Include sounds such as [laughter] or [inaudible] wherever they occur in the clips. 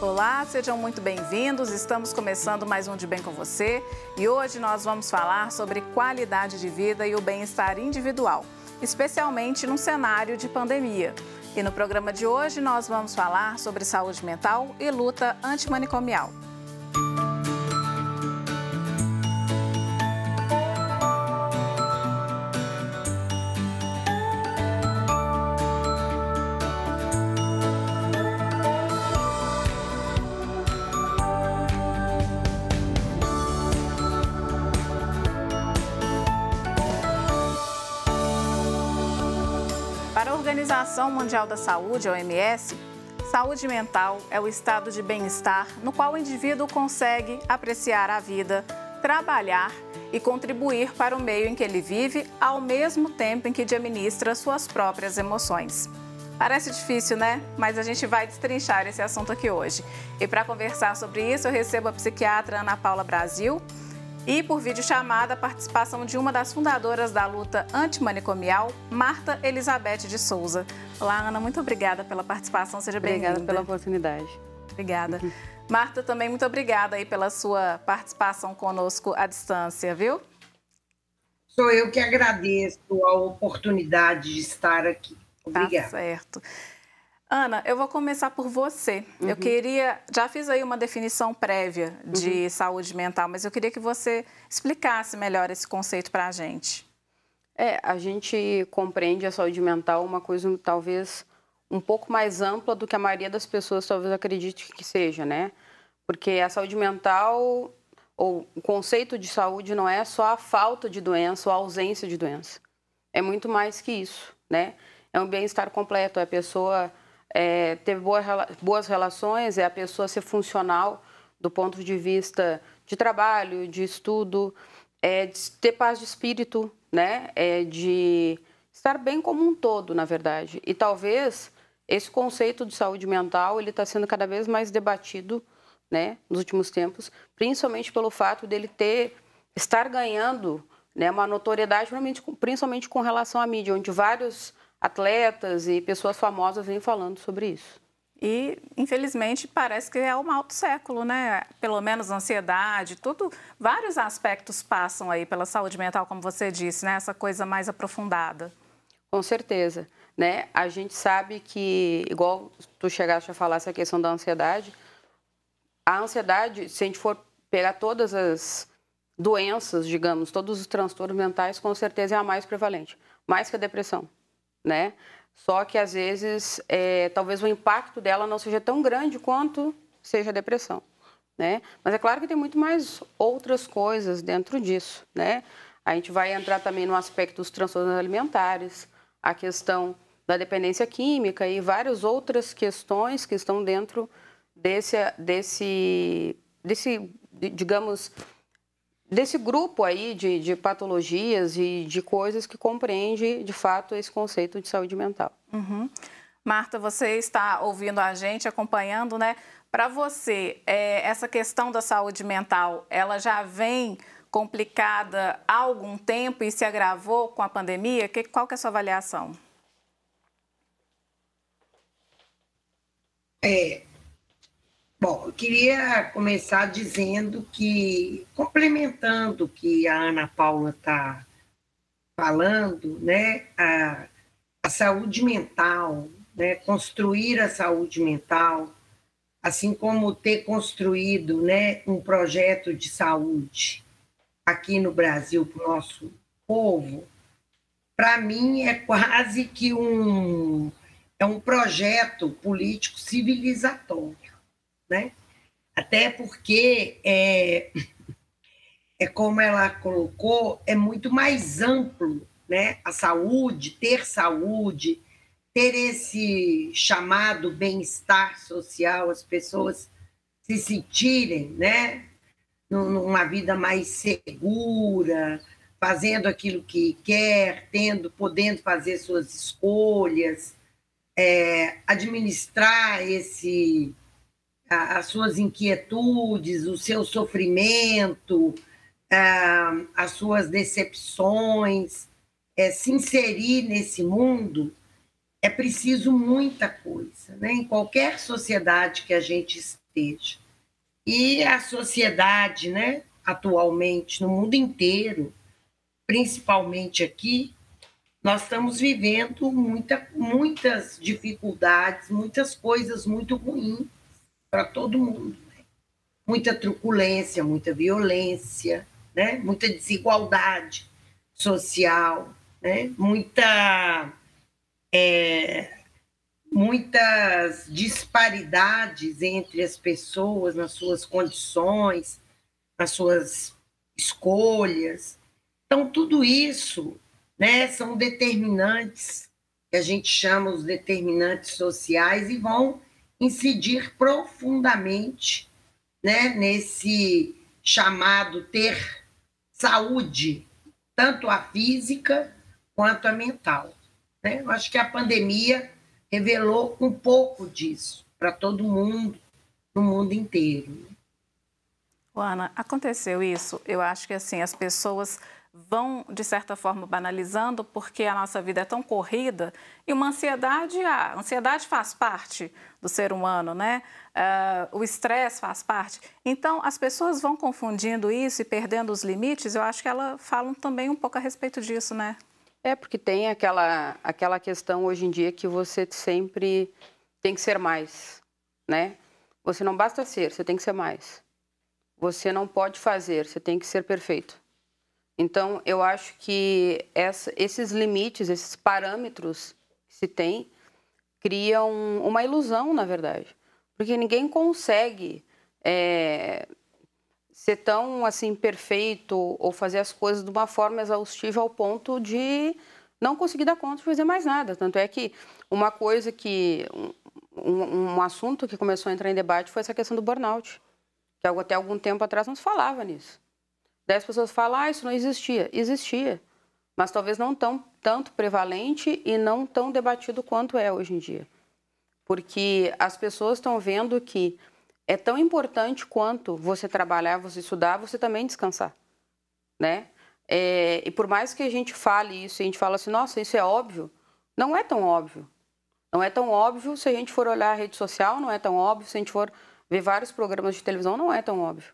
Olá, sejam muito bem-vindos. Estamos começando mais um De Bem com Você e hoje nós vamos falar sobre qualidade de vida e o bem-estar individual, especialmente num cenário de pandemia. E no programa de hoje nós vamos falar sobre saúde mental e luta antimanicomial. Organização Mundial da Saúde, OMS, saúde mental é o estado de bem-estar no qual o indivíduo consegue apreciar a vida, trabalhar e contribuir para o meio em que ele vive, ao mesmo tempo em que administra suas próprias emoções. Parece difícil, né? Mas a gente vai destrinchar esse assunto aqui hoje. E para conversar sobre isso, eu recebo a psiquiatra Ana Paula Brasil e por videochamada a participação de uma das fundadoras da luta antimanicomial, Marta Elizabeth de Souza. Olá, Ana, muito obrigada pela participação, seja bem-vinda. Obrigada pela oportunidade. Obrigada. Marta, também muito obrigada aí pela sua participação conosco à distância, viu? Sou eu que agradeço a oportunidade de estar aqui. Tá obrigada. Tá certo. Ana, eu vou começar por você. Uhum. Eu queria, já fiz aí uma definição prévia de uhum. saúde mental, mas eu queria que você explicasse melhor esse conceito para a gente. É, a gente compreende a saúde mental uma coisa talvez um pouco mais ampla do que a maioria das pessoas talvez acredite que seja, né? Porque a saúde mental ou o conceito de saúde não é só a falta de doença ou a ausência de doença. É muito mais que isso, né? É um bem-estar completo, é a pessoa é, ter boa, boas relações, é a pessoa ser funcional do ponto de vista de trabalho, de estudo, é de ter paz de espírito, né? É de estar bem como um todo, na verdade. E talvez esse conceito de saúde mental ele está sendo cada vez mais debatido, né? Nos últimos tempos, principalmente pelo fato dele ter estar ganhando, né? Uma notoriedade, principalmente com relação à mídia, onde vários atletas e pessoas famosas vêm falando sobre isso. E, infelizmente, parece que é o mal do século, né? Pelo menos ansiedade, tudo, vários aspectos passam aí pela saúde mental, como você disse, né? Essa coisa mais aprofundada. Com certeza, né? A gente sabe que, igual tu chegaste a falar essa questão da ansiedade, a ansiedade, se a gente for pegar todas as doenças, digamos, todos os transtornos mentais, com certeza é a mais prevalente, mais que a depressão né? Só que às vezes, é, talvez o impacto dela não seja tão grande quanto seja a depressão, né? Mas é claro que tem muito mais outras coisas dentro disso, né? A gente vai entrar também no aspecto dos transtornos alimentares, a questão da dependência química e várias outras questões que estão dentro desse, desse, desse digamos, desse grupo aí de, de, patologias e de coisas que compreende, de fato, esse conceito de saúde mental. Uhum. Marta, você está ouvindo a gente, acompanhando, né? Para você, é, essa questão da saúde mental, ela já vem complicada há algum tempo e se agravou com a pandemia? Que, qual que é a sua avaliação? É, Bom, eu queria começar dizendo que, complementando o que a Ana Paula está falando, né, a, a saúde mental, né, construir a saúde mental, assim como ter construído né, um projeto de saúde aqui no Brasil para o nosso povo, para mim é quase que um, é um projeto político civilizatório né? Até porque é, é como ela colocou, é muito mais amplo, né? A saúde, ter saúde, ter esse chamado bem-estar social, as pessoas se sentirem, né? Numa vida mais segura, fazendo aquilo que quer, tendo, podendo fazer suas escolhas, é, administrar esse as suas inquietudes, o seu sofrimento, as suas decepções, é, se inserir nesse mundo, é preciso muita coisa. Né? Em qualquer sociedade que a gente esteja. E a sociedade, né, atualmente, no mundo inteiro, principalmente aqui, nós estamos vivendo muita, muitas dificuldades, muitas coisas muito ruins para todo mundo. Né? Muita truculência, muita violência, né? muita desigualdade social, né? muita, é, muitas disparidades entre as pessoas nas suas condições, nas suas escolhas. Então, tudo isso né, são determinantes, que a gente chama os determinantes sociais, e vão incidir profundamente né, nesse chamado ter saúde, tanto a física quanto a mental. Né? Eu acho que a pandemia revelou um pouco disso para todo mundo, no mundo inteiro. Ana, aconteceu isso? Eu acho que assim as pessoas vão, de certa forma, banalizando porque a nossa vida é tão corrida e uma ansiedade, a ansiedade faz parte do ser humano, né? Uh, o estresse faz parte. Então, as pessoas vão confundindo isso e perdendo os limites. Eu acho que elas falam também um pouco a respeito disso, né? É, porque tem aquela, aquela questão hoje em dia que você sempre tem que ser mais, né? Você não basta ser, você tem que ser mais. Você não pode fazer, você tem que ser perfeito. Então, eu acho que essa, esses limites, esses parâmetros que se tem, criam uma ilusão, na verdade. Porque ninguém consegue é, ser tão assim perfeito ou fazer as coisas de uma forma exaustiva ao ponto de não conseguir dar conta de fazer mais nada. Tanto é que uma coisa que. Um, um assunto que começou a entrar em debate foi essa questão do burnout. Que até algum tempo atrás não se falava nisso. As pessoas falam, ah, isso não existia. Existia, mas talvez não tão, tanto prevalente e não tão debatido quanto é hoje em dia. Porque as pessoas estão vendo que é tão importante quanto você trabalhar, você estudar, você também descansar, né? É, e por mais que a gente fale isso, a gente fala assim, nossa, isso é óbvio, não é tão óbvio. Não é tão óbvio se a gente for olhar a rede social, não é tão óbvio se a gente for ver vários programas de televisão, não é tão óbvio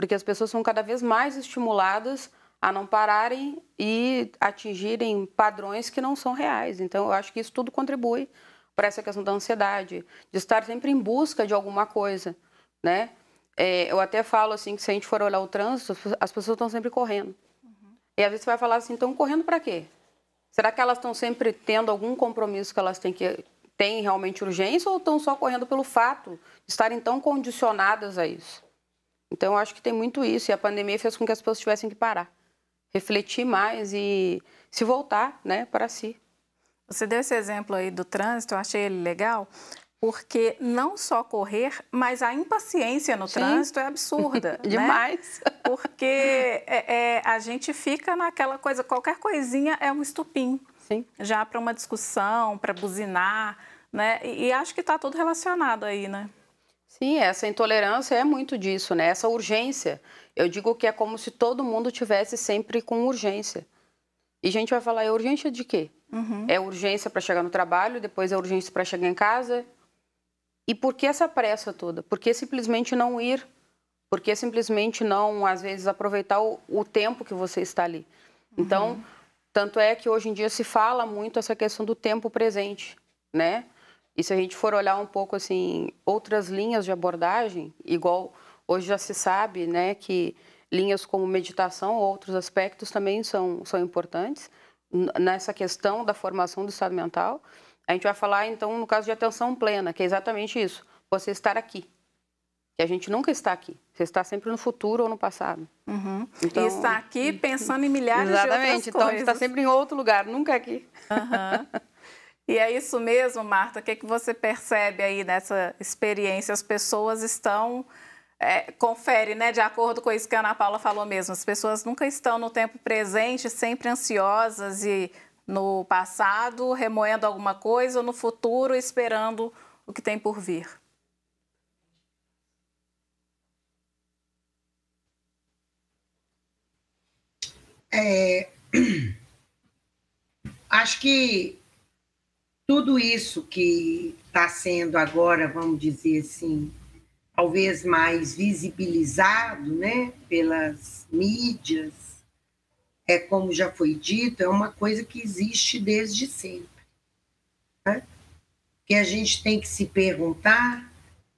porque as pessoas são cada vez mais estimuladas a não pararem e atingirem padrões que não são reais. Então, eu acho que isso tudo contribui para essa questão da ansiedade, de estar sempre em busca de alguma coisa, né? É, eu até falo assim que se a gente for olhar o trânsito, as pessoas estão sempre correndo. Uhum. E às vezes você vai falar assim, estão correndo para quê? Será que elas estão sempre tendo algum compromisso que elas têm que têm realmente urgência ou estão só correndo pelo fato de estarem tão condicionadas a isso? Então, eu acho que tem muito isso. E a pandemia fez com que as pessoas tivessem que parar, refletir mais e se voltar né, para si. Você deu esse exemplo aí do trânsito, eu achei ele legal, porque não só correr, mas a impaciência no Sim. trânsito é absurda. [laughs] Né? Demais. Né? [laughs] Porque é, é, a gente fica naquela coisa, qualquer coisinha é um estupim. Sim. Já para uma discussão, para buzinar, né? E, e acho que está tudo relacionado aí, né? Sim, essa intolerância é muito disso, né? Essa urgência. Eu digo que é como se todo mundo tivesse sempre com urgência. E a gente vai falar, é urgência de quê? Uhum. É urgência para chegar no trabalho, depois é urgência para chegar em casa. E por que essa pressa toda? Por que simplesmente não ir? Por que simplesmente não, às vezes, aproveitar o, o tempo que você está ali? Então, uhum. tanto é que hoje em dia se fala muito essa questão do tempo presente, né? E se a gente for olhar um pouco assim outras linhas de abordagem, igual hoje já se sabe, né, que linhas como meditação ou outros aspectos também são são importantes nessa questão da formação do estado mental. A gente vai falar então no caso de atenção plena, que é exatamente isso, você estar aqui. Que a gente nunca está aqui. Você está sempre no futuro ou no passado. Uhum. Então, e está aqui pensando em milhares [laughs] exatamente, de outras coisas. Exatamente. Então, está sempre em outro lugar, nunca aqui. Uhum. [laughs] E é isso mesmo, Marta? O que, é que você percebe aí nessa experiência? As pessoas estão. É, confere, né? De acordo com isso que a Ana Paula falou mesmo, as pessoas nunca estão no tempo presente, sempre ansiosas e no passado, remoendo alguma coisa, ou no futuro, esperando o que tem por vir. É, [clears throat] acho que tudo isso que está sendo agora, vamos dizer assim, talvez mais visibilizado, né, pelas mídias, é como já foi dito, é uma coisa que existe desde sempre. Né? Que a gente tem que se perguntar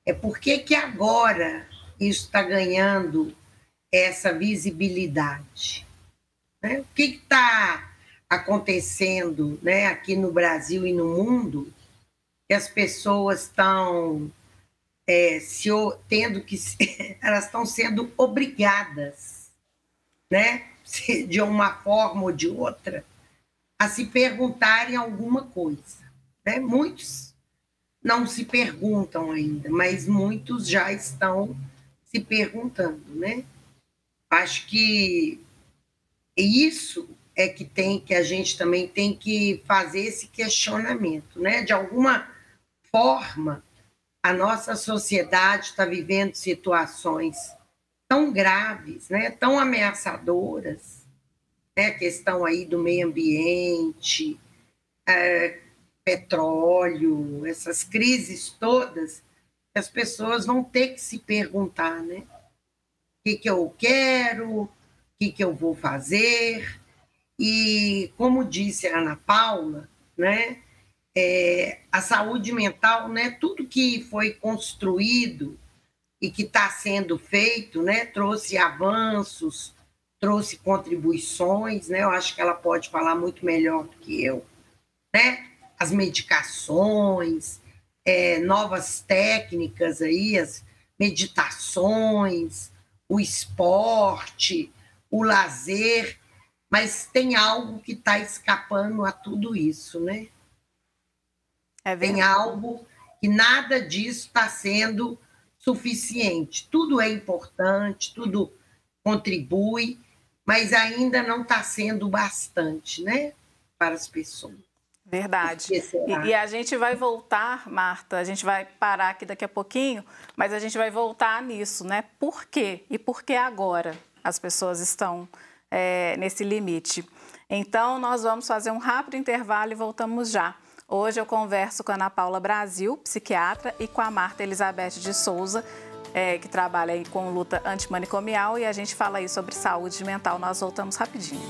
é por que que agora isso está ganhando essa visibilidade? Né? O que está acontecendo né, aqui no Brasil e no mundo que as pessoas estão é, se, tendo que [laughs] elas estão sendo obrigadas, né, de uma forma ou de outra, a se perguntarem alguma coisa. Né? Muitos não se perguntam ainda, mas muitos já estão se perguntando, né? Acho que isso é que tem que a gente também tem que fazer esse questionamento, né? De alguma forma, a nossa sociedade está vivendo situações tão graves, né, tão ameaçadoras, né, a questão aí do meio ambiente, é, petróleo, essas crises todas, as pessoas vão ter que se perguntar, né, o que, que eu quero, o que, que eu vou fazer, e como disse a Ana Paula, né, é, a saúde mental, né, tudo que foi construído e que está sendo feito, né, trouxe avanços, trouxe contribuições, né, eu acho que ela pode falar muito melhor do que eu, né, as medicações, é, novas técnicas aí, as meditações, o esporte, o lazer, mas tem algo que está escapando a tudo isso, né? É tem algo que nada disso está sendo suficiente. Tudo é importante, tudo contribui, mas ainda não está sendo bastante, né, para as pessoas. Verdade. E, e, a gente vai voltar, Marta, a gente vai parar aqui daqui a pouquinho, mas a gente vai voltar nisso, né? Por quê? E por que agora as pessoas estão é, nesse limite? Então, nós vamos fazer um rápido intervalo e voltamos já. Hoje eu converso com a Ana Paula Brasil, psiquiatra, e com a Marta Elizabeth de Souza, é, que trabalha com luta antimanicomial, e a gente fala aí sobre saúde mental. Nós voltamos rapidinho.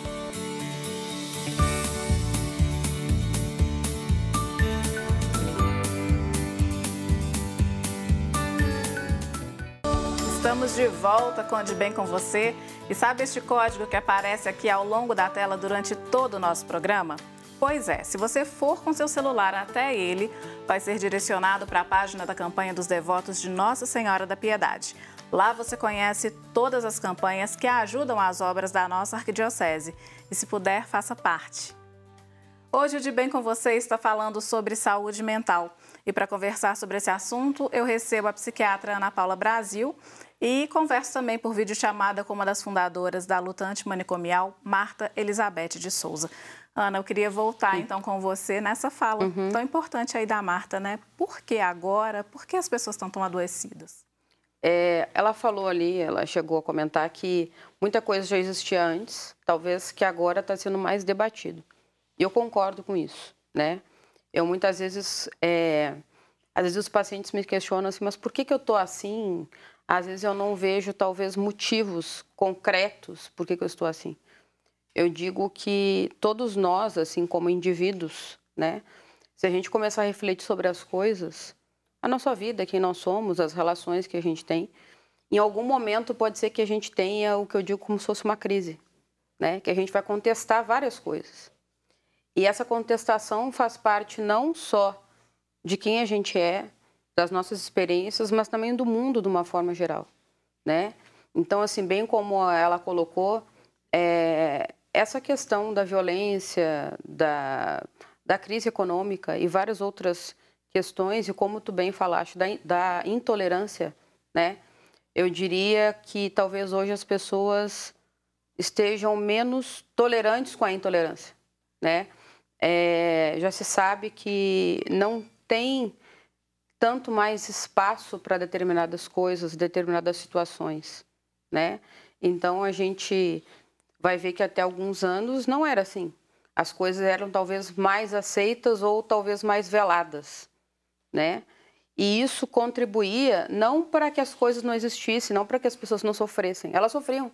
Estamos de volta com De Bem com Você. E sabe este código que aparece aqui ao longo da tela durante todo o nosso programa? Pois é, se você for com seu celular até ele, vai ser direcionado para a página da campanha dos devotos de Nossa Senhora da Piedade. Lá você conhece todas as campanhas que ajudam as obras da nossa arquidiocese. E se puder, faça parte. Hoje o De Bem com Você está falando sobre saúde mental. E para conversar sobre esse assunto, eu recebo a psiquiatra Ana Paula Brasil e converso também por videochamada com uma das fundadoras da luta antimanicomial, Marta Elizabeth de Souza. Ana, eu queria voltar então com você nessa fala uhum. tão importante aí da Marta, né? Por que agora? Por que as pessoas estão tão adoecidas? É, ela falou ali, ela chegou a comentar que muita coisa já existia antes, talvez que agora está sendo mais debatido. E eu concordo com isso, né? Eu muitas vezes, é, às vezes os pacientes me questionam assim, mas por que, que eu estou assim? Às vezes eu não vejo talvez motivos concretos por que, que eu estou assim eu digo que todos nós, assim como indivíduos, né, se a gente começar a refletir sobre as coisas, a nossa vida, quem nós somos, as relações que a gente tem, em algum momento pode ser que a gente tenha o que eu digo como se fosse uma crise, né, que a gente vai contestar várias coisas. E essa contestação faz parte não só de quem a gente é, das nossas experiências, mas também do mundo de uma forma geral, né? Então, assim, bem como ela colocou, é, essa questão da violência, da, da crise econômica e várias outras questões, e como tu bem falaste, da, da intolerância, né? Eu diria que talvez hoje as pessoas estejam menos tolerantes com a intolerância, né? É, já se sabe que não tem tanto mais espaço para determinadas coisas, determinadas situações, né? Então a gente vai ver que até alguns anos não era assim. As coisas eram talvez mais aceitas ou talvez mais veladas, né? E isso contribuía não para que as coisas não existissem, não para que as pessoas não sofressem. Elas sofriam.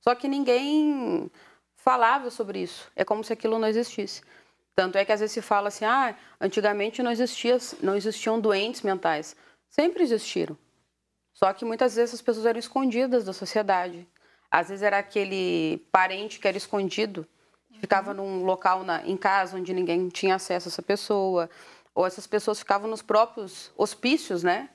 Só que ninguém falava sobre isso. É como se aquilo não existisse. Tanto é que às vezes se fala assim: ah, antigamente não, existia, não existiam doentes mentais. Sempre existiram. Só que muitas vezes as pessoas eram escondidas da sociedade. Às vezes era aquele parente que era escondido, ficava num local na, em casa onde ninguém tinha acesso a essa pessoa ou essas pessoas ficavam nos próprios hospícios, né?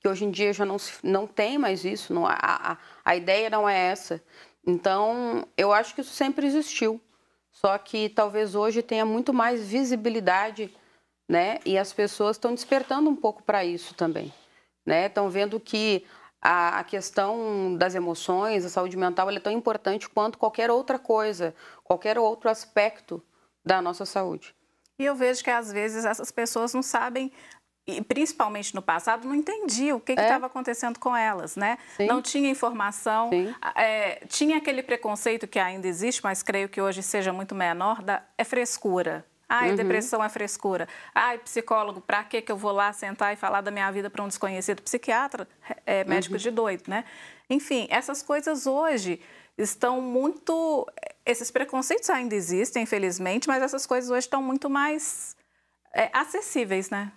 Que hoje em dia já não, não tem mais isso, não, a, a, a ideia não é essa. Então, eu acho que isso sempre existiu, só que talvez hoje tenha muito mais visibilidade, né? E as pessoas estão despertando um pouco para isso também, né? Estão vendo que a, a, questão das emoções, a saúde mental, é tão importante quanto qualquer outra coisa, qualquer outro aspecto da nossa saúde. E eu vejo que às vezes essas pessoas não sabem e principalmente no passado, não entendiam o que estava é. acontecendo com elas, né? Sim. Não tinha informação, é, tinha aquele preconceito que ainda existe, mas creio que hoje seja muito menor, da, é frescura. Ai, uhum. depressão é frescura. Ai, psicólogo, para que eu vou lá sentar e falar da minha vida para um desconhecido? Psiquiatra, é médico uhum. de doido, né? Enfim, essas coisas hoje estão muito. Esses preconceitos ainda existem, infelizmente, mas essas coisas hoje estão muito mais é, acessíveis, né?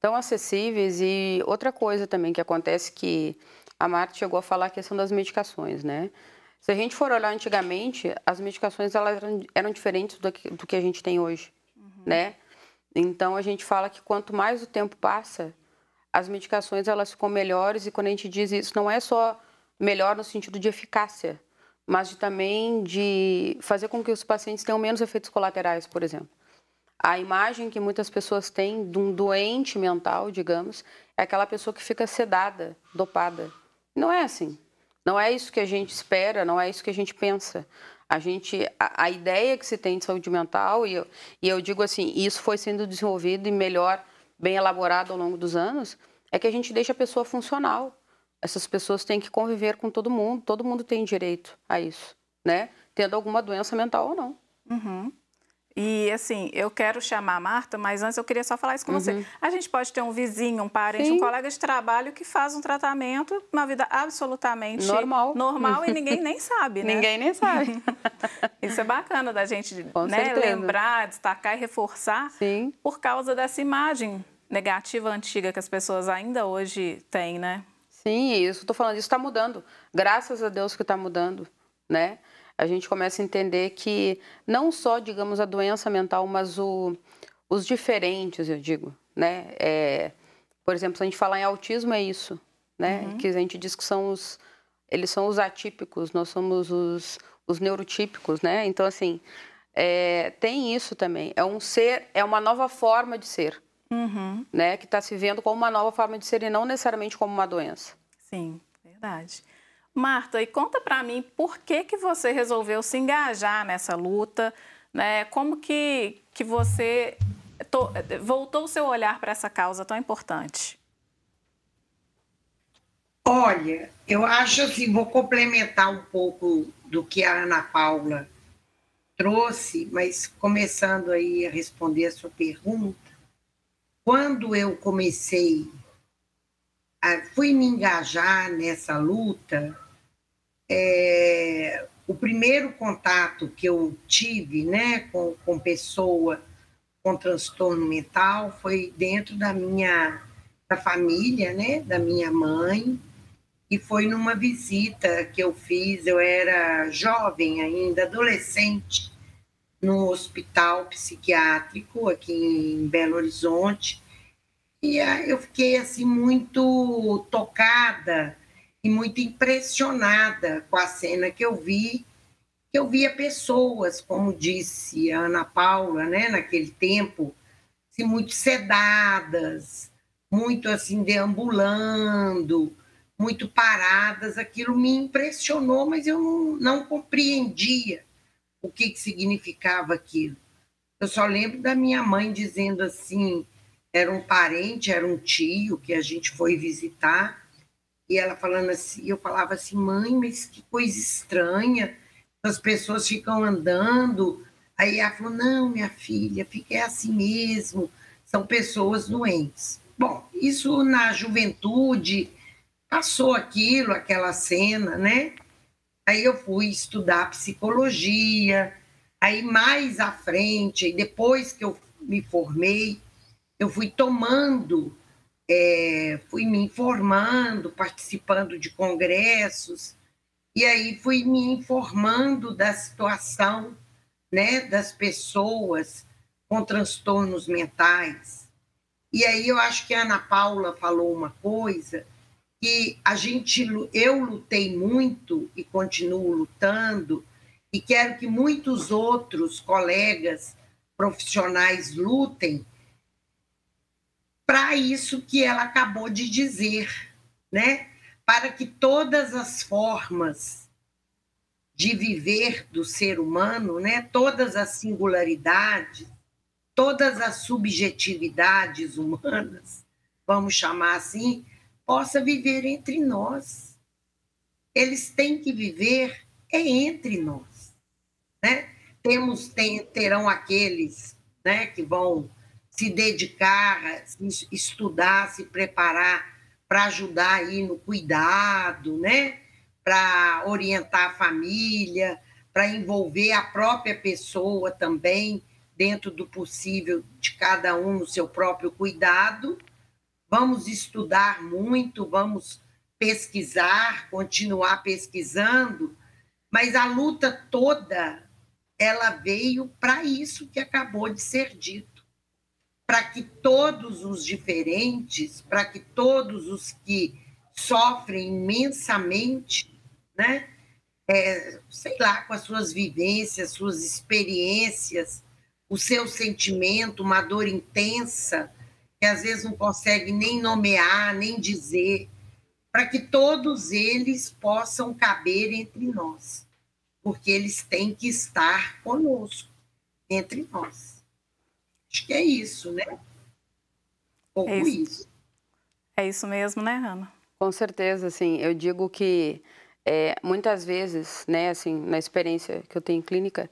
Tão acessíveis e outra coisa também que acontece que a Marta chegou a falar a questão das medicações, né? Se a gente for olhar antigamente, as medicações elas eram, eram diferentes do que, do que a gente tem hoje, uhum. né? Então a gente fala que quanto mais o tempo passa, as medicações elas ficam melhores e quando a gente diz isso não é só melhor no sentido de eficácia, mas de, também de fazer com que os pacientes tenham menos efeitos colaterais, por exemplo. A imagem que muitas pessoas têm de um doente mental, digamos, é aquela pessoa que fica sedada, dopada. Não é assim. Não é isso que a gente espera, não é isso que a gente pensa. A gente, a, a ideia que se tem de saúde mental e eu, e eu digo assim, isso foi sendo desenvolvido e melhor, bem elaborado ao longo dos anos, é que a gente deixa a pessoa funcional essas pessoas têm que conviver com todo mundo, todo mundo tem direito a isso, né? Tendo alguma doença mental ou não. Uhum. E assim, eu quero chamar a Marta, mas antes eu queria só falar isso com uhum. você. A gente pode ter um vizinho, um parente, Sim. um colega de trabalho que faz um tratamento, uma vida absolutamente normal, normal e ninguém [laughs] nem sabe, né? Ninguém nem sabe. [laughs] isso é bacana da gente né, lembrar, destacar e reforçar Sim. por causa dessa imagem negativa antiga que as pessoas ainda hoje têm, né? Sim, isso estou falando, isso está mudando. Graças a Deus que está mudando, né? A gente começa a entender que não só, digamos, a doença mental, mas o, os diferentes, eu digo, né? É, por exemplo, se a gente falar em autismo, é isso, né? Uhum. Que a gente diz que são os, eles são os atípicos, nós somos os, os neurotípicos, né? Então, assim, é, tem isso também. É um ser, é uma nova forma de ser uhum. né, que está se vendo como uma nova forma de ser e não necessariamente como uma doença. Sim, verdade. Marta, e conta para mim por que, que você resolveu se engajar nessa luta, né? Como que, que você to, voltou o seu olhar para essa causa tão importante? Olha, eu acho assim, vou complementar um pouco do que a Ana Paula trouxe, mas começando aí a responder a sua pergunta, quando eu comecei, fui me engajar nessa luta, é, o primeiro contato que eu tive né, com, com pessoa com transtorno mental foi dentro da minha da família, né, da minha mãe, e foi numa visita que eu fiz, eu era jovem ainda, adolescente, no hospital psiquiátrico aqui em Belo Horizonte. E eu fiquei assim muito tocada e muito impressionada com a cena que eu vi, que eu via pessoas, como disse a Ana Paula, né, naquele tempo, assim, muito sedadas, muito assim deambulando, muito paradas. Aquilo me impressionou, mas eu não, não compreendia o que, que significava aquilo. Eu só lembro da minha mãe dizendo assim, era um parente, era um tio que a gente foi visitar, e ela falando assim, eu falava assim, mãe, mas que coisa estranha, as pessoas ficam andando. Aí ela falou, não, minha filha, fica é assim mesmo, são pessoas doentes. bom, isso na juventude passou aquilo, aquela cena, né? Aí eu fui estudar psicologia, aí mais à frente, depois que eu me formei, eu fui tomando, é, fui me informando, participando de congressos, e aí fui me informando da situação né, das pessoas com transtornos mentais. E aí eu acho que a Ana Paula falou uma coisa que a gente eu lutei muito e continuo lutando e quero que muitos outros colegas profissionais lutem para isso que ela acabou de dizer, né? Para que todas as formas de viver do ser humano, né? Todas as singularidades, todas as subjetividades humanas, vamos chamar assim, possa viver entre nós. Eles têm que viver é entre nós, né? Temos tem, terão aqueles, né, que vão se dedicar, estudar, se preparar para ajudar aí no cuidado, né? Para orientar a família, para envolver a própria pessoa também dentro do possível de cada um no seu próprio cuidado vamos estudar muito, vamos pesquisar, continuar pesquisando, mas a luta toda ela veio para isso que acabou de ser dito, para que todos os diferentes, para que todos os que sofrem imensamente, né, é, sei lá, com as suas vivências, suas experiências, o seu sentimento, uma dor intensa, que às vezes não consegue nem nomear, nem dizer, para que todos eles possam caber entre nós, porque eles têm que estar conosco, entre nós. Acho que é isso, né? pouco é isso. isso. É isso mesmo, né, Ana? Com certeza, assim, eu digo que é, muitas vezes, né, assim, na experiência que eu tenho em clínica,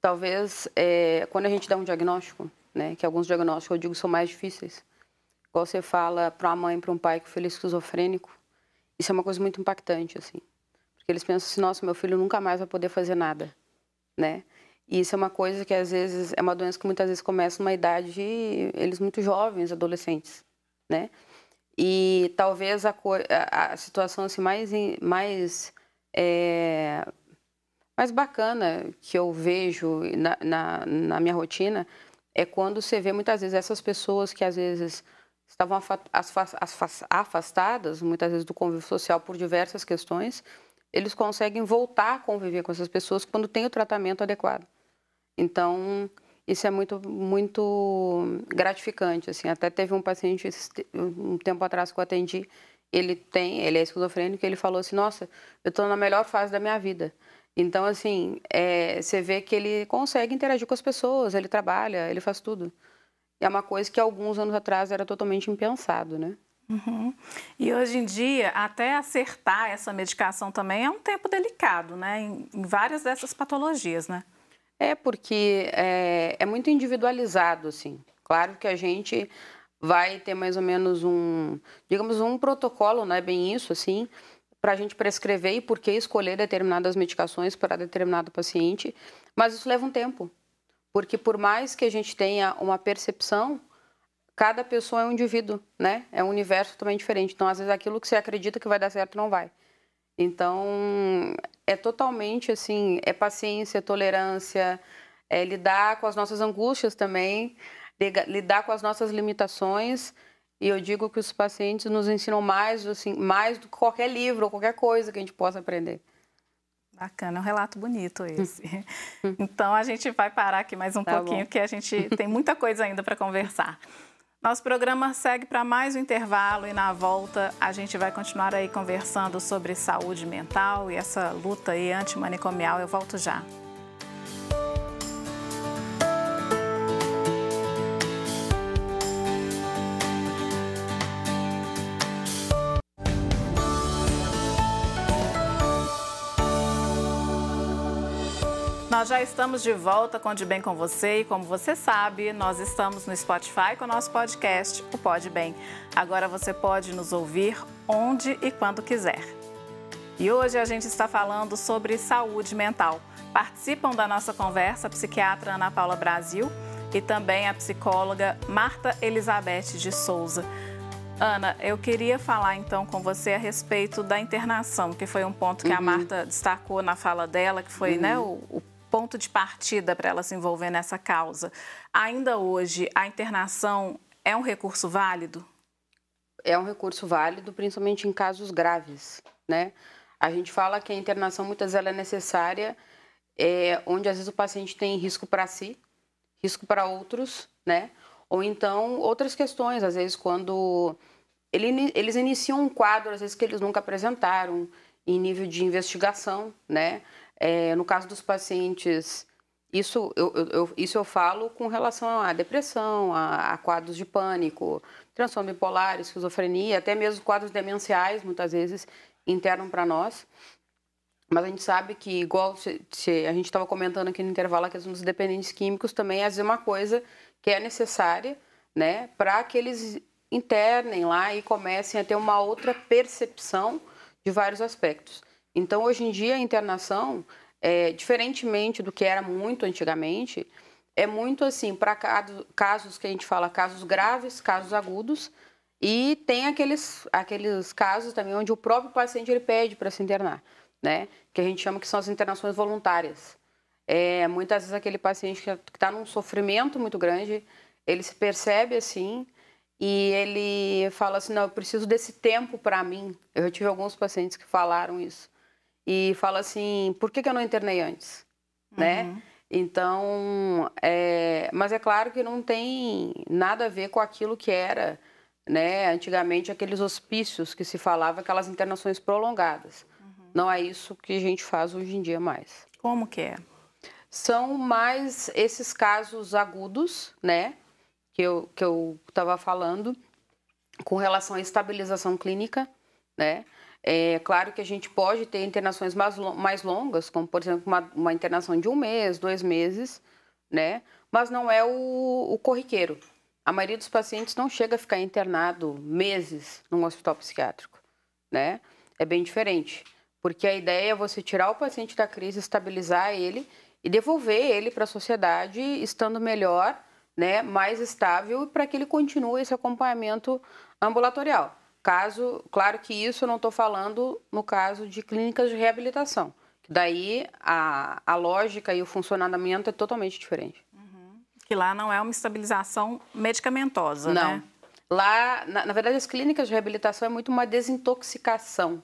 talvez é, quando a gente dá um diagnóstico, né? Que alguns diagnósticos eu digo são mais difíceis. Igual você fala para uma mãe, para um pai que o filho é esquizofrênico, isso é uma coisa muito impactante, assim. Porque eles pensam assim, nossa, meu filho nunca mais vai poder fazer nada, né? Isso é uma coisa que às vezes é uma doença que muitas vezes começa numa idade eles muito jovens, adolescentes, né? E talvez a, a, a situação assim mais mais é, mais bacana que eu vejo na, na, na minha rotina é quando você vê muitas vezes essas pessoas que às vezes estavam afastadas, muitas vezes, do convívio social por diversas questões, eles conseguem voltar a conviver com essas pessoas quando tem o tratamento adequado. Então, isso é muito, muito gratificante. Assim. Até teve um paciente, um tempo atrás que eu atendi, ele tem, ele é esquizofrênico, ele falou assim, nossa, eu estou na melhor fase da minha vida. Então, assim, é, você vê que ele consegue interagir com as pessoas, ele trabalha, ele faz tudo. É uma coisa que alguns anos atrás era totalmente impensado, né? Uhum. E hoje em dia, até acertar essa medicação também é um tempo delicado, né? Em, em várias dessas patologias, né? É, porque é, é, muito individualizado, assim. Claro que a gente vai ter mais ou menos um, digamos, um protocolo, não é bem isso, assim, para a gente prescrever e por que escolher determinadas medicações para determinado paciente, mas isso leva um tempo. Porque por mais que a gente tenha uma percepção, cada pessoa é um indivíduo, né? É um universo também diferente. Então, às vezes, aquilo que você acredita que vai dar certo não vai. Então, é totalmente assim, é paciência, tolerância, é lidar com as nossas angústias também, lidar com as nossas limitações e eu digo que os pacientes nos ensinam mais, assim, mais do que qualquer livro ou qualquer coisa que a gente possa aprender. Bacana, é um relato bonito esse. então a gente vai parar aqui mais um tá pouquinho, bom. que a gente tem muita coisa ainda para conversar. Nosso programa segue para mais um intervalo e na volta a gente vai continuar aí conversando sobre saúde mental e essa luta aí antimanicomial. Eu volto já. Nós já estamos de volta com De Bem com Você e, como você sabe, nós estamos no Spotify com o nosso podcast, o Pode Bem. Agora você pode nos ouvir onde e quando quiser. E hoje a gente está falando sobre saúde mental. Participam da nossa conversa a psiquiatra Ana Paula Brasil e também a psicóloga Marta Elizabeth de Souza. Ana, eu queria falar então com você a respeito da internação, que foi um ponto que uhum. a Marta destacou na fala dela, que foi né, uhum. né, o, o ponto de partida para ela se envolver nessa causa. Ainda hoje, a internação é um recurso válido? É um recurso válido, principalmente em casos graves, né? A gente fala que a internação muitas vezes é necessária, é, onde às vezes o paciente tem risco para si, risco para outros, né? Ou então outras questões, às vezes quando ele, eles iniciam um quadro, às vezes que eles nunca apresentaram, em nível de investigação, né? É, no caso dos pacientes, isso eu, eu, isso eu falo com relação à depressão, a, a quadros de pânico, transtorno bipolar, esquizofrenia, até mesmo quadros demenciais, muitas vezes, internam para nós. Mas a gente sabe que, igual se, se a gente estava comentando aqui no intervalo, a questão dos dependentes químicos também é uma coisa que é necessária né, para que eles internem lá e comecem a ter uma outra percepção de vários aspectos. Então, hoje em dia, a internação, é, diferentemente do que era muito antigamente, é muito assim, para casos que a gente fala, casos graves, casos agudos, e tem aqueles, aqueles casos também onde o próprio paciente ele pede para se internar, né? Que a gente chama que são as internações voluntárias. É, muitas vezes aquele paciente que está num sofrimento muito grande, ele se percebe assim e ele fala assim, não, eu preciso desse tempo para mim. Eu tive alguns pacientes que falaram isso e fala assim, por que, que eu não internei antes, né? uhum. né? Então, é, mas é claro que não tem nada a ver com aquilo que era, né? Antigamente aqueles hospícios que se falava, aquelas internações prolongadas. Uhum. Não é isso que a gente faz hoje em dia mais. Como que é? São mais esses casos agudos, né? Que eu que eu estava falando com relação à estabilização clínica, né? É claro que a gente pode ter internações mais, mais longas, como, por exemplo, uma, uma internação de um mês, dois meses, né? Mas não é o, o corriqueiro. A maioria dos pacientes não chega a ficar internado meses num hospital psiquiátrico, né? É bem diferente, porque a ideia é você tirar o paciente da crise, estabilizar ele e devolver ele para a sociedade estando melhor, né, mais estável, para que ele continue esse acompanhamento ambulatorial. Caso, claro que isso eu não estou falando no caso de clínicas de reabilitação. Daí a, a lógica e o funcionamento é totalmente diferente. Uhum. Que lá não é uma estabilização medicamentosa, não. né? Lá, na, na verdade, as clínicas de reabilitação é muito uma desintoxicação,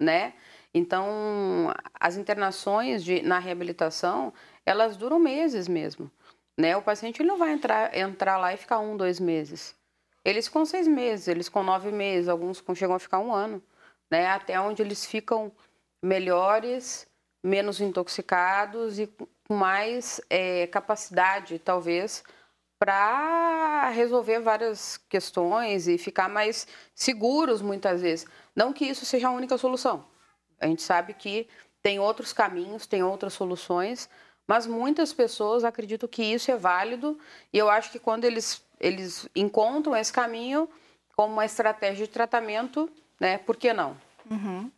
né? Então, as internações de, na reabilitação, elas duram meses mesmo, né? O paciente ele não vai entrar, entrar lá e ficar um, dois meses. Eles com seis meses, eles com nove meses, alguns chegam a ficar um ano, né? Até onde eles ficam melhores, menos intoxicados e com mais é, capacidade, talvez, para resolver várias questões e ficar mais seguros muitas vezes. Não que isso seja a única solução. A gente sabe que tem outros caminhos, tem outras soluções, mas muitas pessoas acreditam que isso é válido e eu acho que quando eles eles encontram esse caminho como uma estratégia de tratamento, né? Por que não? Uhum.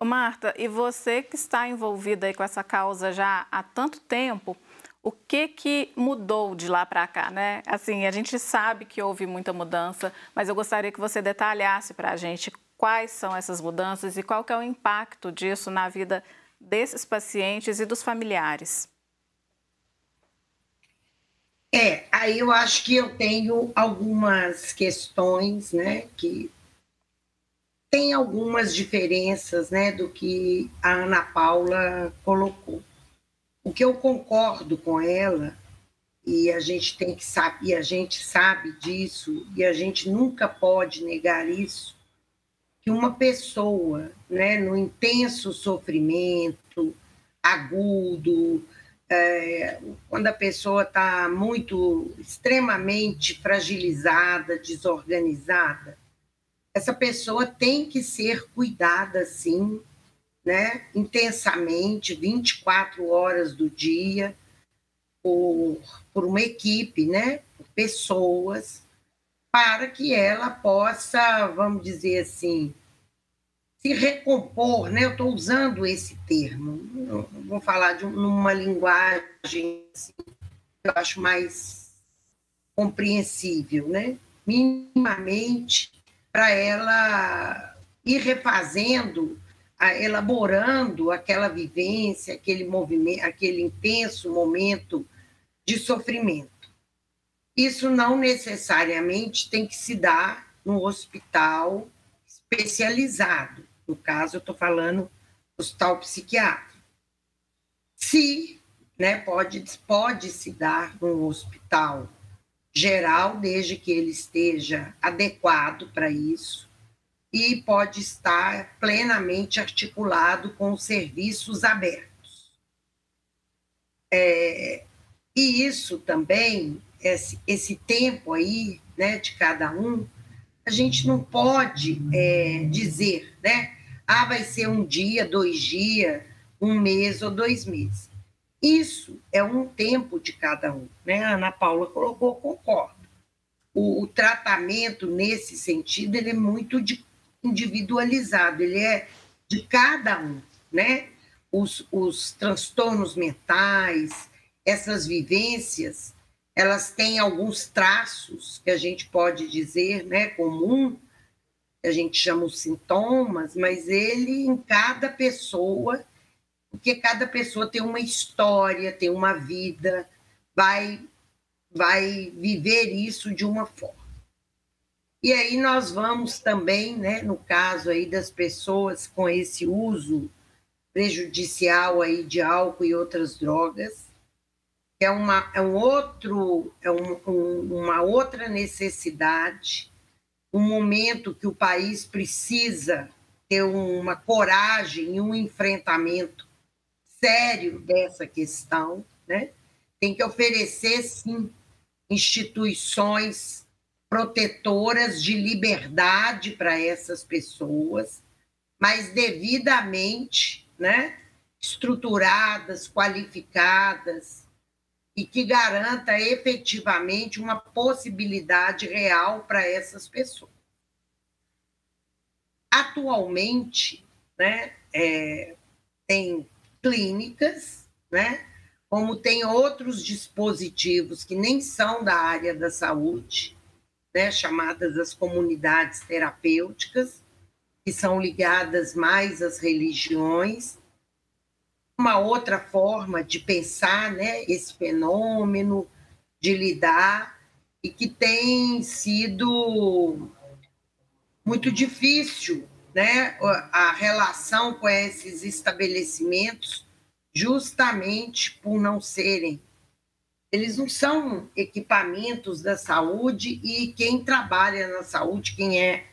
Marta, e você que está envolvida aí com essa causa já há tanto tempo, o que que mudou de lá para cá, né? Assim, a gente sabe que houve muita mudança, mas eu gostaria que você detalhasse para a gente quais são essas mudanças e qual que é o impacto disso na vida desses pacientes e dos familiares. É, aí eu acho que eu tenho algumas questões, né, que tem algumas diferenças, né, do que a Ana Paula colocou. O que eu concordo com ela e a gente tem que saber, a gente sabe disso e a gente nunca pode negar isso, que uma pessoa, né, no intenso sofrimento agudo, é, quando a pessoa está muito, extremamente fragilizada, desorganizada, essa pessoa tem que ser cuidada, sim, né, intensamente, 24 horas do dia, por, por uma equipe, né, por pessoas, para que ela possa, vamos dizer assim, se recompor, né? Eu estou usando esse termo, vou falar de uma linguagem assim, que eu acho mais compreensível, né? Minimamente para ela ir refazendo, elaborando aquela vivência, aquele movimento, aquele intenso momento de sofrimento. Isso não necessariamente tem que se dar no hospital especializado. No caso, eu estou falando hospital psiquiátrico. Se, né, pode, pode se dar num hospital geral, desde que ele esteja adequado para isso, e pode estar plenamente articulado com os serviços abertos. É, e isso também, esse, esse tempo aí, né, de cada um, a gente não pode é, dizer, né? Ah, vai ser um dia, dois dias, um mês ou dois meses. Isso é um tempo de cada um, né? A Ana Paula colocou, concordo. O, o tratamento nesse sentido ele é muito de, individualizado, ele é de cada um, né? Os, os transtornos mentais, essas vivências, elas têm alguns traços que a gente pode dizer, né, comum, a gente chama os sintomas, mas ele em cada pessoa, porque cada pessoa tem uma história, tem uma vida, vai vai viver isso de uma forma. E aí nós vamos também, né, no caso aí das pessoas com esse uso prejudicial aí de álcool e outras drogas, é, uma, é um outro, é um, um, uma outra necessidade, um momento que o país precisa ter uma coragem e um enfrentamento sério dessa questão, né? Tem que oferecer sim instituições protetoras de liberdade para essas pessoas, mas devidamente, né, estruturadas, qualificadas, e que garanta efetivamente uma possibilidade real para essas pessoas. Atualmente, né, é, tem clínicas, né, como tem outros dispositivos que nem são da área da saúde, né, chamadas as comunidades terapêuticas, que são ligadas mais às religiões, uma outra forma de pensar né, esse fenômeno, de lidar, e que tem sido muito difícil né, a relação com esses estabelecimentos, justamente por não serem. Eles não são equipamentos da saúde e quem trabalha na saúde, quem é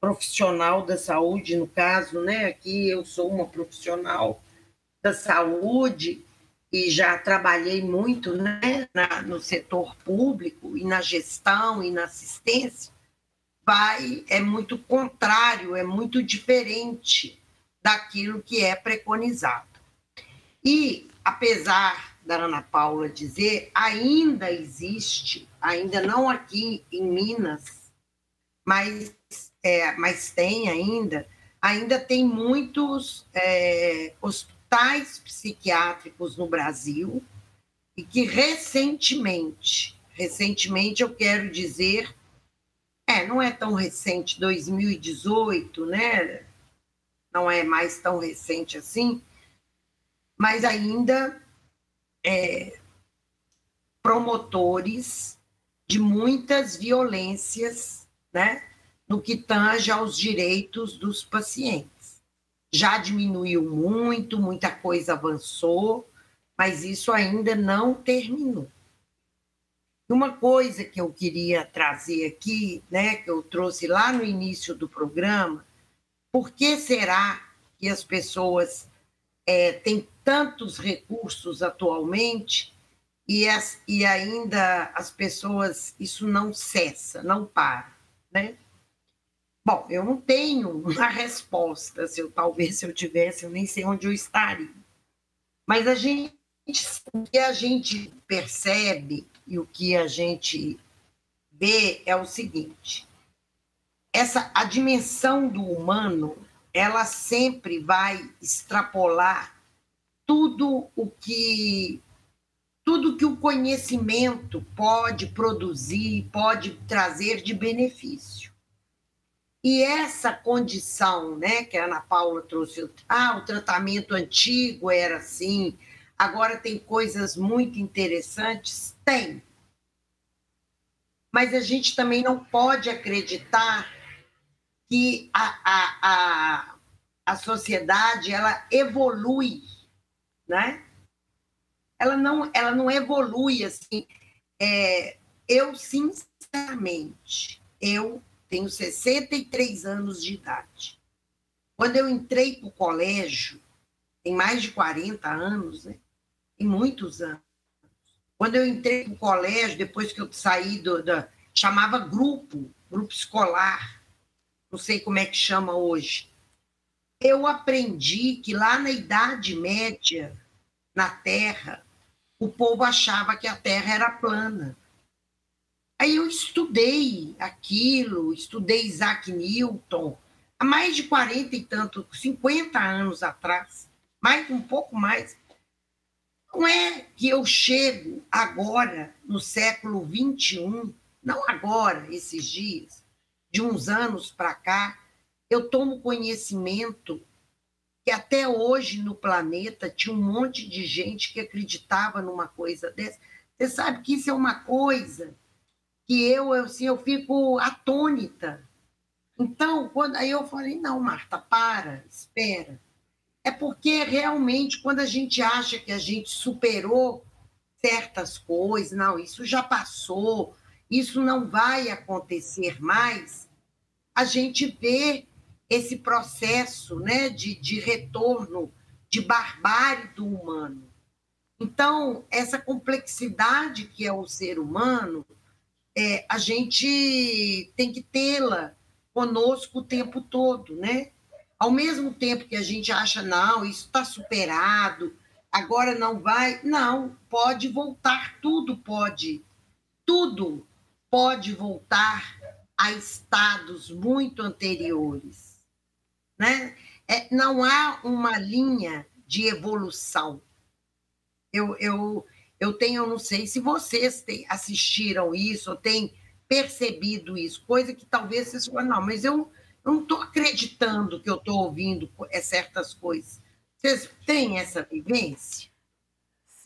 profissional da saúde, no caso, né, aqui eu sou uma profissional da saúde e já trabalhei muito né, na, no setor público e na gestão e na assistência, vai é muito contrário, é muito diferente daquilo que é preconizado. E apesar da Ana Paula dizer, ainda existe, ainda não aqui em Minas, mas, é, mas tem ainda, ainda tem muitos é, hospitais hospitais psiquiátricos no Brasil e que recentemente, recentemente eu quero dizer, é, não é tão recente, 2018, né? Não é mais tão recente assim, mas ainda é, promotores de muitas violências, né? No que tange aos direitos dos pacientes já diminuiu muito, muita coisa avançou, mas isso ainda não terminou. Uma coisa que eu queria trazer aqui, né, que eu trouxe lá no início do programa, por que será que as pessoas é, têm tantos recursos atualmente e, as, e ainda as pessoas, isso não cessa, não para, né? Bom, eu não tenho uma [laughs] resposta. Se eu talvez se eu tivesse, eu nem sei onde eu estaria. Mas a gente, o que a gente percebe e o que a gente vê é o seguinte: essa a dimensão do humano, ela sempre vai extrapolar tudo o que tudo que o conhecimento pode produzir, pode trazer de benefício. E essa condição, né, que a Ana Paula trouxe, ah, o tratamento antigo era assim, agora tem coisas muito interessantes, tem. Mas a gente também não pode acreditar que a, a, a, a sociedade ela evolui, né? Ela não, ela não evolui assim. É, eu, sinceramente, eu tenho 63 anos de idade. Quando eu entrei para o colégio, tem mais de 40 anos, né? Tem muitos anos. Quando eu entrei para o colégio, depois que eu saí do, chamava grupo, grupo escolar, não sei como é que chama hoje. Eu aprendi que lá na Idade Média, na Terra, o povo achava que a Terra era plana. Aí eu estudei aquilo, estudei Isaac Newton, há mais de 40 e tanto, 50 anos atrás, mais um pouco mais. Não é que eu chego agora, no século 21, não agora, esses dias, de uns anos para cá, eu tomo conhecimento que até hoje no planeta tinha um monte de gente que acreditava numa coisa dessa. Você sabe que isso é uma coisa que eu, assim, eu fico atônita. Então, quando, aí eu falei, não, Marta, para, espera. É porque realmente, quando a gente acha que a gente superou certas coisas, não, isso já passou, isso não vai acontecer mais, a gente vê esse processo né, de, de retorno, de barbárie do humano. Então, essa complexidade que é o ser humano, é, a gente tem que tê-la conosco o tempo todo, né? Ao mesmo tempo que a gente acha, não, isso está superado, agora não vai. Não, pode voltar, tudo pode. Tudo pode voltar a estados muito anteriores. Né? É, não há uma linha de evolução. Eu, eu, eu tenho, eu não sei se vocês assistiram isso ou têm percebido isso, coisa que talvez vocês falem, não, mas eu, eu não estou acreditando que eu estou ouvindo é certas coisas. Vocês têm essa vivência?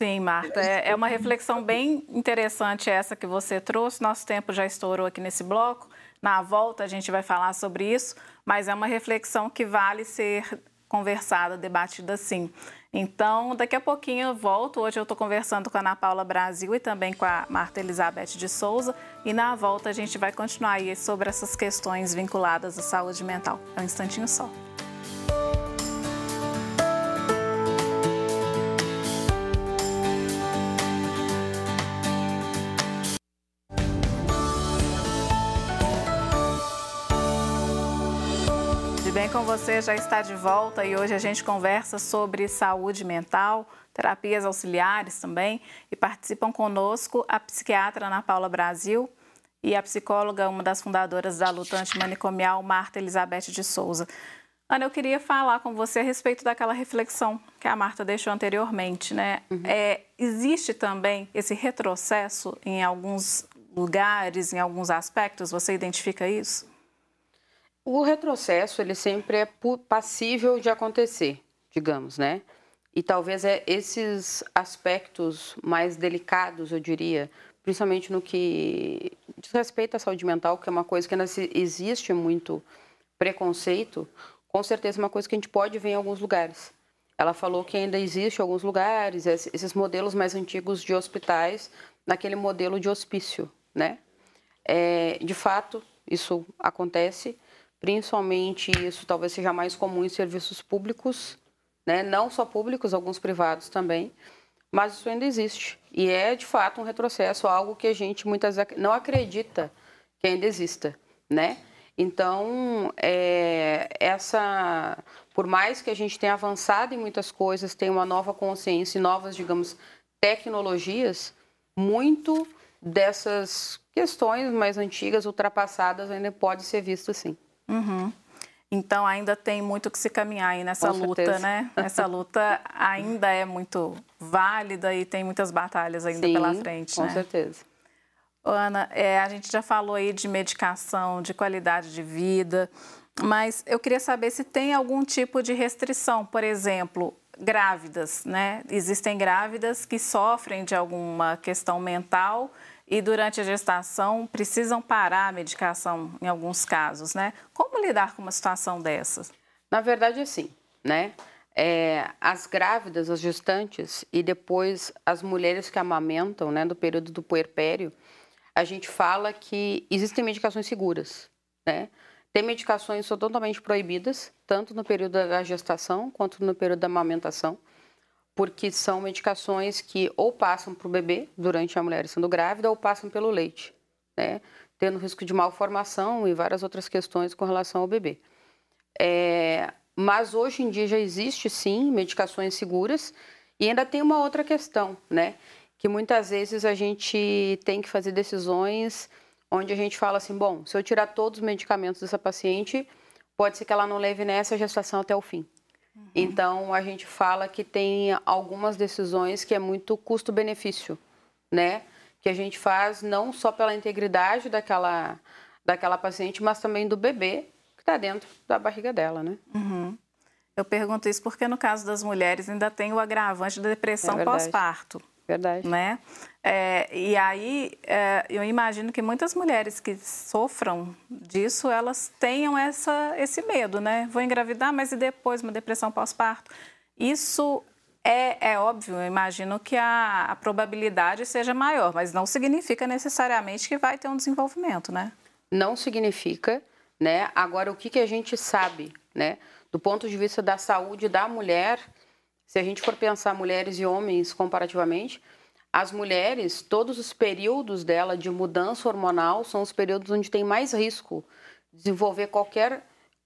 Sim, Marta, é, é uma reflexão bem interessante essa que você trouxe. Nosso tempo já estourou aqui nesse bloco. Na volta a gente vai falar sobre isso, mas é uma reflexão que vale ser conversada, debatida sim. Então, daqui a pouquinho eu volto. Hoje eu estou conversando com a Ana Paula Brasil e também com a Marta Elizabeth de Souza. E na volta a gente vai continuar aí sobre essas questões vinculadas à saúde mental. É um instantinho só. Com você já está de volta e hoje a gente conversa sobre saúde mental, terapias auxiliares também e participam conosco a psiquiatra Ana Paula Brasil e a psicóloga, uma das fundadoras da luta antimanicomial, Marta Elizabeth de Souza. Ana, eu queria falar com você a respeito daquela reflexão que a Marta deixou anteriormente, né? Uhum. É, existe também esse retrocesso em alguns lugares, em alguns aspectos, você identifica isso? O retrocesso, ele sempre é passível de acontecer, digamos, né? E talvez é esses aspectos mais delicados, eu diria, principalmente no que diz respeito à saúde mental, que é uma coisa que ainda existe muito preconceito, com certeza é uma coisa que a gente pode ver em alguns lugares. Ela falou que ainda existe em alguns lugares esses modelos mais antigos de hospitais, naquele modelo de hospício, né? É, de fato, isso acontece Principalmente isso talvez seja mais comum em serviços públicos, né? não só públicos, alguns privados também, mas isso ainda existe. E é de fato um retrocesso, algo que a gente muitas vezes não acredita que ainda exista, né? Então, é, essa, por mais que a gente tenha avançado em muitas coisas, tenha uma nova consciência e novas, digamos, tecnologias, muito dessas questões mais antigas, ultrapassadas, ainda pode ser visto assim. Uhum. Então ainda tem muito que se caminhar aí nessa Com luta, certeza. né? Essa luta [laughs] ainda é muito válida e tem muitas batalhas ainda Sim, pela frente. Com né? certeza. Ana, é, a gente já falou aí de medicação, de qualidade de vida, mas eu queria saber se tem algum tipo de restrição, por exemplo, grávidas, né? Existem grávidas que sofrem de alguma questão mental e durante a gestação precisam parar a medicação em alguns casos, né? Como lidar com uma situação dessas? Na verdade, assim, né? É, as grávidas, as gestantes e depois as mulheres que amamentam, né, do período do puerpério, a gente fala que existem medicações seguras, né? Tem medicações que são totalmente proibidas, tanto no período da gestação quanto no período da amamentação porque são medicações que ou passam para o bebê durante a mulher sendo grávida ou passam pelo leite, né? tendo risco de malformação e várias outras questões com relação ao bebê. É, mas hoje em dia já existe sim medicações seguras e ainda tem uma outra questão, né? Que muitas vezes a gente tem que fazer decisões onde a gente fala assim, bom, se eu tirar todos os medicamentos dessa paciente, pode ser que ela não leve nessa gestação até o fim. Uhum. Então a gente fala que tem algumas decisões que é muito custo-benefício, né? Que a gente faz não só pela integridade daquela, daquela paciente, mas também do bebê que está dentro da barriga dela, né? Uhum. Eu pergunto isso porque no caso das mulheres ainda tem o agravante da depressão é pós-parto. Verdade. Né? É, e aí, é, eu imagino que muitas mulheres que sofram disso, elas tenham essa, esse medo, né? Vou engravidar, mas e depois uma depressão pós-parto? Isso é, é, óbvio, eu imagino que a, a, probabilidade seja maior, mas não significa necessariamente que vai ter um desenvolvimento, né? Não significa, né? Agora, o que, que a gente sabe, né? Do ponto de vista da saúde da mulher, se a gente for pensar mulheres e homens comparativamente, as mulheres, todos os períodos dela de mudança hormonal são os períodos onde tem mais risco de desenvolver qualquer,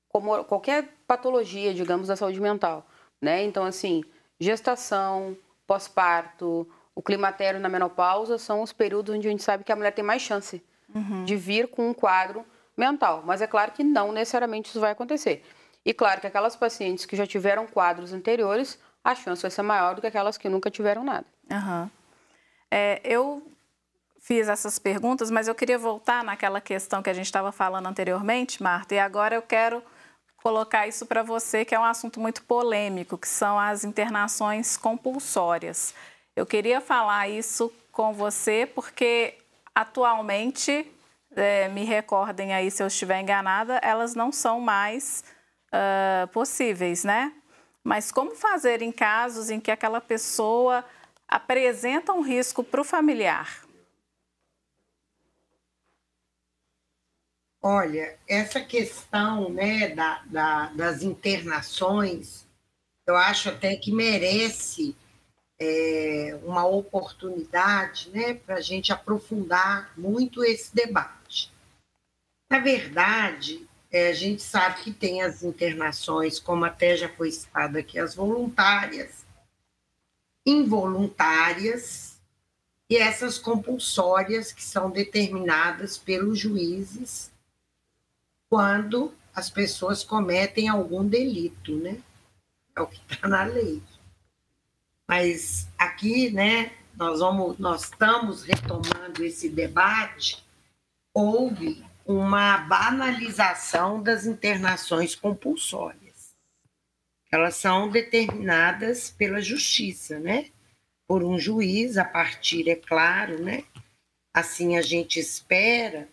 como, qualquer patologia, digamos, da saúde mental. Né? Então, assim, gestação, pós-parto, o climatério na menopausa são os períodos onde a gente sabe que a mulher tem mais chance uhum. de vir com um quadro mental. Mas é claro que não necessariamente isso vai acontecer. E claro que aquelas pacientes que já tiveram quadros anteriores a chance vai ser maior do que aquelas que nunca tiveram nada. Uhum. É, eu fiz essas perguntas, mas eu queria voltar naquela questão que a gente estava falando anteriormente, Marta, e agora eu quero colocar isso para você, que é um assunto muito polêmico, que são as internações compulsórias. Eu queria falar isso com você porque atualmente, é, me recordem aí se eu estiver enganada, elas não são mais uh, possíveis, né? Mas como fazer em casos em que aquela pessoa apresenta um risco para o familiar? Olha, essa questão né, da, da, das internações, eu acho até que merece é, uma oportunidade né, para a gente aprofundar muito esse debate. Na verdade, é, a gente sabe que tem as internações, como até já foi citado aqui, as voluntárias, involuntárias e essas compulsórias que são determinadas pelos juízes quando as pessoas cometem algum delito, né? É o que está na lei. Mas aqui, né, nós vamos, nós estamos retomando esse debate. Houve uma banalização das internações compulsórias. Elas são determinadas pela justiça, né? Por um juiz, a partir, é claro, né? Assim a gente espera,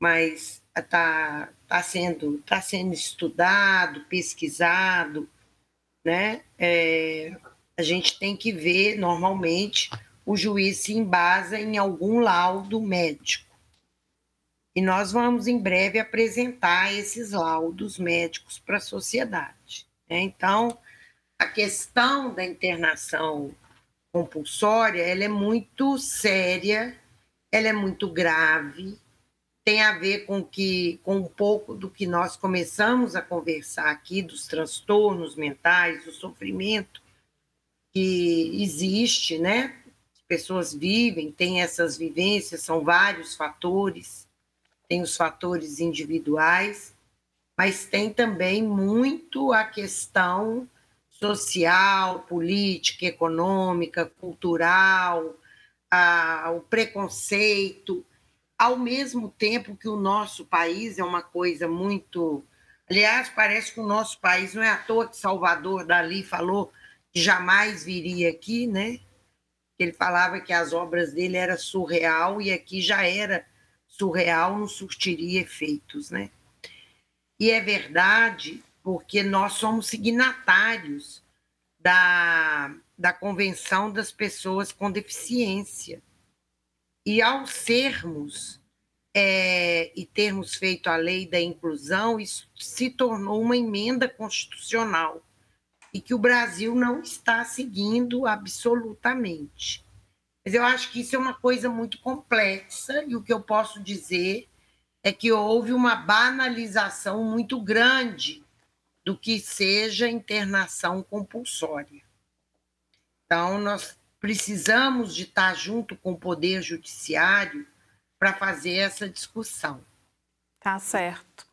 mas está tá sendo, tá sendo estudado, pesquisado, né? É, a gente tem que ver, normalmente, o juiz se embasa em algum laudo médico e nós vamos em breve apresentar esses laudos médicos para a sociedade. Então, a questão da internação compulsória ela é muito séria, ela é muito grave, tem a ver com que com um pouco do que nós começamos a conversar aqui dos transtornos mentais, do sofrimento que existe, né? As pessoas vivem, têm essas vivências, são vários fatores, tem os fatores individuais, mas tem também muito a questão social, política, econômica, cultural, a, o preconceito, ao mesmo tempo que o nosso país é uma coisa muito. Aliás, parece que o nosso país não é à toa que Salvador Dali falou que jamais viria aqui, né? Ele falava que as obras dele eram surreal e aqui já era surreal, não surtiria efeitos, né? E é verdade porque nós somos signatários da, da Convenção das Pessoas com Deficiência. E ao sermos é, e termos feito a lei da inclusão, isso se tornou uma emenda constitucional e que o Brasil não está seguindo absolutamente. Mas eu acho que isso é uma coisa muito complexa e o que eu posso dizer é que houve uma banalização muito grande do que seja internação compulsória. Então, nós precisamos de estar junto com o Poder Judiciário para fazer essa discussão. Tá certo.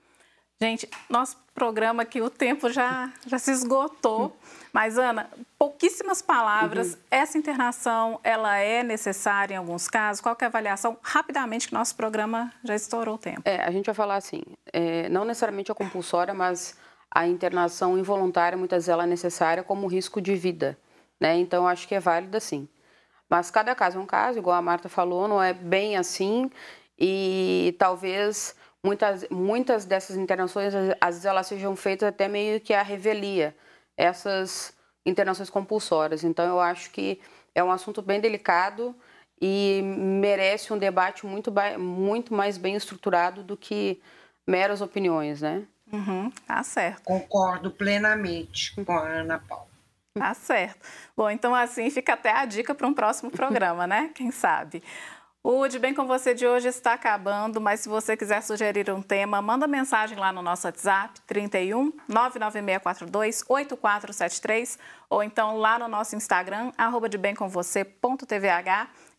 Gente, nosso programa aqui, o tempo já, já se esgotou. Mas, Ana, pouquíssimas palavras. Uhum. Essa internação, ela é necessária em alguns casos? Qual é a avaliação? Rapidamente, que nosso programa já estourou o tempo. É, a gente vai falar assim, é, não necessariamente a compulsória, mas a internação involuntária, muitas vezes, ela é necessária como risco de vida. Né? Então, acho que é válida sim. Mas cada caso é um caso, igual a Marta falou, não é bem assim. E talvez muitas, muitas dessas internações, às vezes, elas sejam feitas até meio que a revelia, essas internações compulsórias. Então, eu acho que é um assunto bem delicado e merece um debate muito, muito mais bem estruturado do que meras opiniões, né? Uhum, tá certo. Concordo plenamente com a Ana Paula. Tá certo. Bom, então assim fica até a dica para um próximo programa, né? Quem sabe? O De Bem Com Você de hoje está acabando, mas se você quiser sugerir um tema, manda mensagem lá no nosso WhatsApp, 31 99642 8473, ou então lá no nosso Instagram, arroba de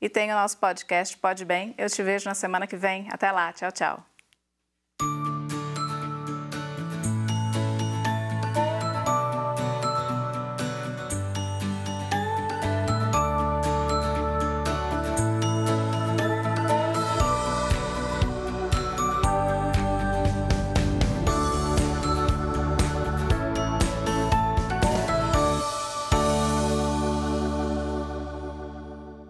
e tem o nosso podcast Pode Bem. Eu te vejo na semana que vem. Até lá. Tchau, tchau.